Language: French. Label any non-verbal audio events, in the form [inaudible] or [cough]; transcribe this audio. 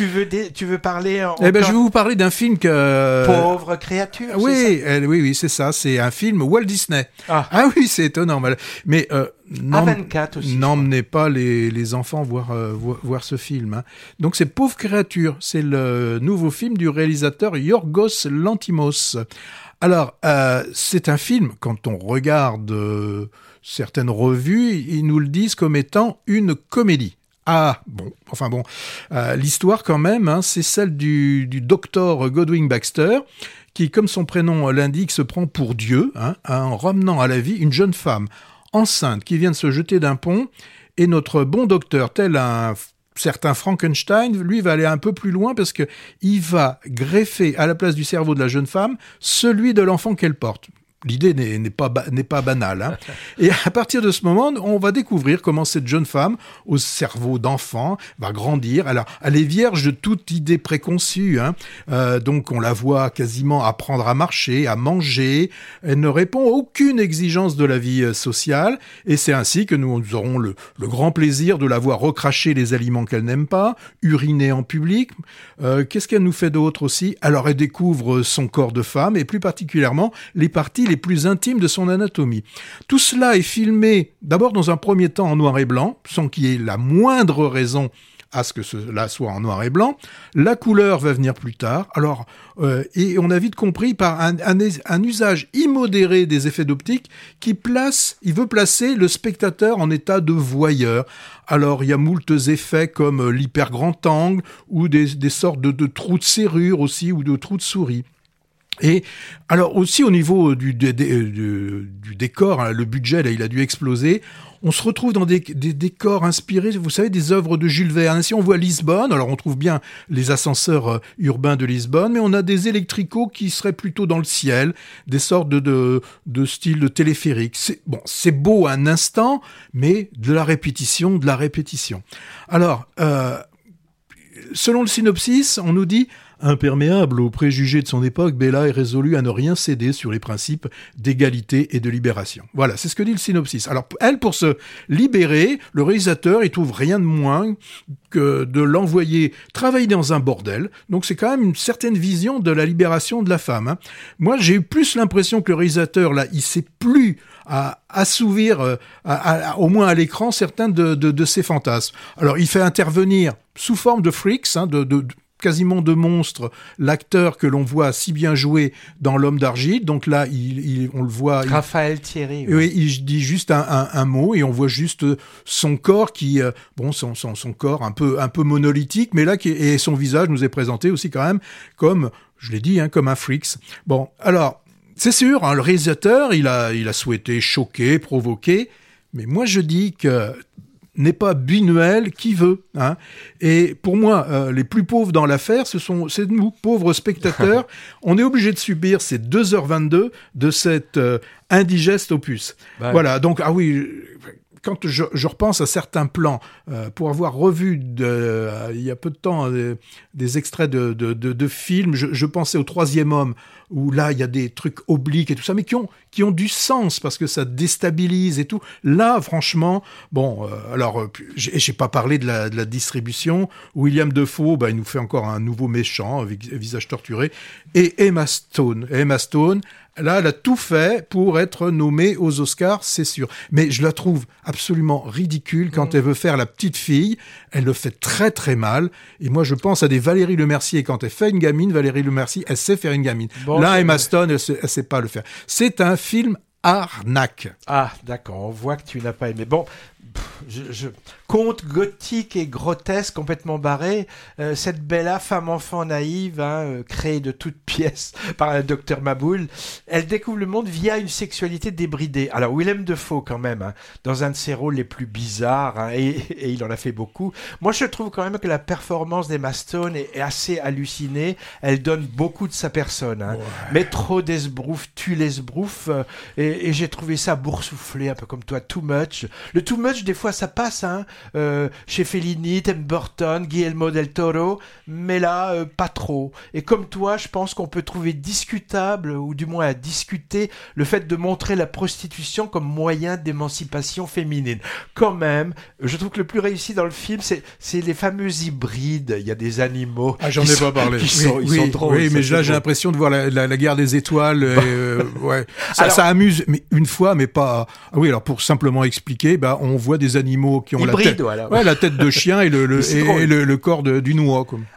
tu veux tu veux parler en, Eh ben, je vais vous parler d'un film que pauvre créature. Oui, oui, oui, c'est ça. C'est un film Walt Disney. Ah, ah oui, c'est étonnant. Mais euh, n'emmenez pas les, les enfants voir, euh, voir, ce film. Hein. Donc c'est Pauvre créature. C'est le nouveau film du réalisateur Yorgos Lantimos. Alors, euh, c'est un film, quand on regarde euh, certaines revues, ils nous le disent comme étant une comédie. Ah, bon, enfin bon, euh, l'histoire quand même, hein, c'est celle du, docteur Godwin Baxter, qui, comme son prénom l'indique, se prend pour Dieu, hein, en ramenant à la vie une jeune femme enceinte qui vient de se jeter d'un pont, et notre bon docteur, tel un certain Frankenstein, lui, va aller un peu plus loin parce que il va greffer à la place du cerveau de la jeune femme celui de l'enfant qu'elle porte l'idée n'est pas, n'est pas banale. Hein. Et à partir de ce moment, on va découvrir comment cette jeune femme, au cerveau d'enfant, va grandir. Alors, elle est vierge de toute idée préconçue. Hein. Euh, donc, on la voit quasiment apprendre à marcher, à manger. Elle ne répond à aucune exigence de la vie euh, sociale. Et c'est ainsi que nous aurons le, le, grand plaisir de la voir recracher les aliments qu'elle n'aime pas, uriner en public. Euh, Qu'est-ce qu'elle nous fait d'autre aussi? Alors, elle découvre son corps de femme et plus particulièrement les parties les plus intimes de son anatomie. Tout cela est filmé d'abord dans un premier temps en noir et blanc, sans qu'il y ait la moindre raison à ce que cela soit en noir et blanc. La couleur va venir plus tard. Alors, euh, et on a vite compris par un, usage immodéré des effets d'optique qui place, il veut placer le spectateur en état de voyeur. Alors, il y a moultes effets comme l'hyper grand angle ou des, sortes de trous de serrure aussi ou de trous de souris. Et alors aussi au niveau du, du, décor, hein, le budget là, il a dû exploser. On se retrouve dans des, décors inspirés, vous savez, des œuvres de Jules Verne. Si on voit Lisbonne, alors on trouve bien les ascenseurs euh, urbains de Lisbonne, mais on a des électricaux qui seraient plutôt dans le ciel, des sortes de, de, style de téléphérique. Bon, c'est beau un instant, mais de la répétition, de la répétition. Alors, euh, selon le synopsis, on nous dit Imperméable aux préjugés de son époque, Bella est résolue à ne rien céder sur les principes d'égalité et de libération. Voilà, c'est ce que dit le synopsis. Alors, elle, pour se libérer, le réalisateur, il trouve rien de moins que de l'envoyer travailler dans un bordel. Donc, c'est quand même une certaine vision de la libération de la femme. Hein. Moi, j'ai eu plus l'impression que le réalisateur, là, il sait plus à assouvir, euh, au moins à l'écran, certains de, ses fantasmes. Alors, il fait intervenir sous forme de freaks, hein, de, quasiment de monstre l'acteur que l'on voit si bien jouer dans L'homme d'argile. Donc là, il, on le voit. Raphaël Thierry. Oui, il dit juste un, mot et on voit juste son corps qui, euh, bon, son, son, son, corps un peu, un peu monolithique, mais là, qui, et son visage nous est présenté aussi quand même comme, je l'ai dit, hein, comme un freaks. Bon, alors, c'est sûr, hein, le réalisateur, il a, il a souhaité choquer, provoquer, mais moi je dis que n'est pas binuel qui veut. Hein. Et pour moi, euh, les plus pauvres dans l'affaire, ce sont c'est nous, pauvres spectateurs. [laughs] On est obligé de subir ces 2h22 de cet euh, indigeste opus. Bah voilà, donc, ah oui, quand je, repense à certains plans, euh, pour avoir revu de, il y a peu de temps des, extraits de, films, je, pensais au troisième homme, où là, il y a des trucs obliques et tout ça, mais qui ont, qui ont du sens parce que ça déstabilise et tout. Là, franchement, bon, euh, alors, euh, j'ai pas parlé de la, de la, distribution. William Defoe, bah, il nous fait encore un nouveau méchant, avec visage torturé. Et Emma Stone. Emma Stone, Là, elle a tout fait pour être nommée aux Oscars, c'est sûr. Mais je la trouve absolument ridicule quand mm. elle veut faire la petite fille. Elle le fait très très mal. Et moi, je pense à des Valérie Lemercier. Quand elle fait une gamine, Valérie Lemercier, elle sait faire une gamine. Là, Emma Stone, elle sait, sait pas le faire. C'est un film arnaque. Ah, d'accord. On voit que tu n'as pas aimé. Bon, je, conte gothique et grotesque complètement barré. Euh, cette bella femme-enfant naïve, hein, euh, créée de toutes pièces [laughs] par le docteur Maboul, elle découvre le monde via une sexualité débridée. Alors Willem Defoe quand même, hein, dans un de ses rôles les plus bizarres, hein, et, il en a fait beaucoup. Moi je trouve quand même que la performance d'Emma Stone est, assez hallucinée. Elle donne beaucoup de sa personne. Mais trop d'esbrouf tue l'esbrouf. Euh, et, et j'ai trouvé ça boursouflé, un peu comme toi, too much. Le too much des fois ça passe, hein, euh, chez Fellini, Tim Burton, Guillermo del Toro, mais là, euh, pas trop. Et comme toi, je pense qu'on peut trouver discutable, ou du moins à discuter, le fait de montrer la prostitution comme moyen d'émancipation féminine. Quand même, je trouve que le plus réussi dans le film, c'est les fameux hybrides. Il y a des animaux. Ah, j'en ai pas parlé. Qui sont, oui, ils sont oui, mais là, j'ai l'impression de voir la, la, guerre des étoiles. Euh, ouais. ça, ça amuse, mais une fois, mais pas. Ah oui, alors pour simplement expliquer, bah, on voit des animaux qui ont la tête, voilà. ouais, la tête de [laughs] chien et le, le, et, le, le corps de, du noix. Comme.